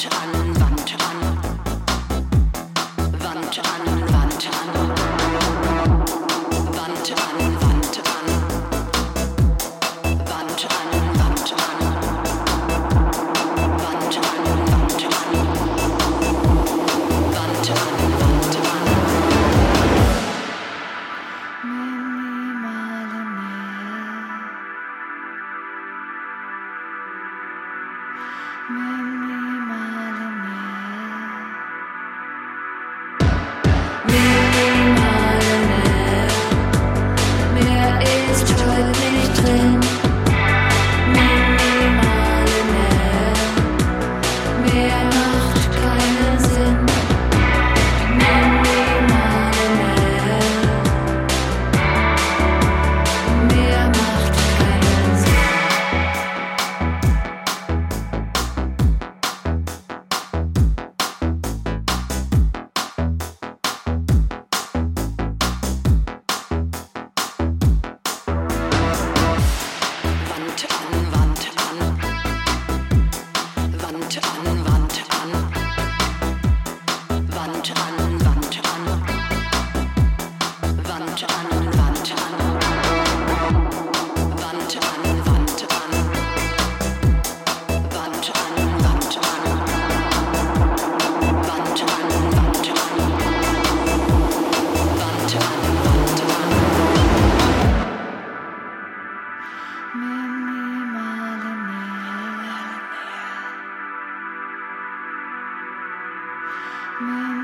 to unknown. Man.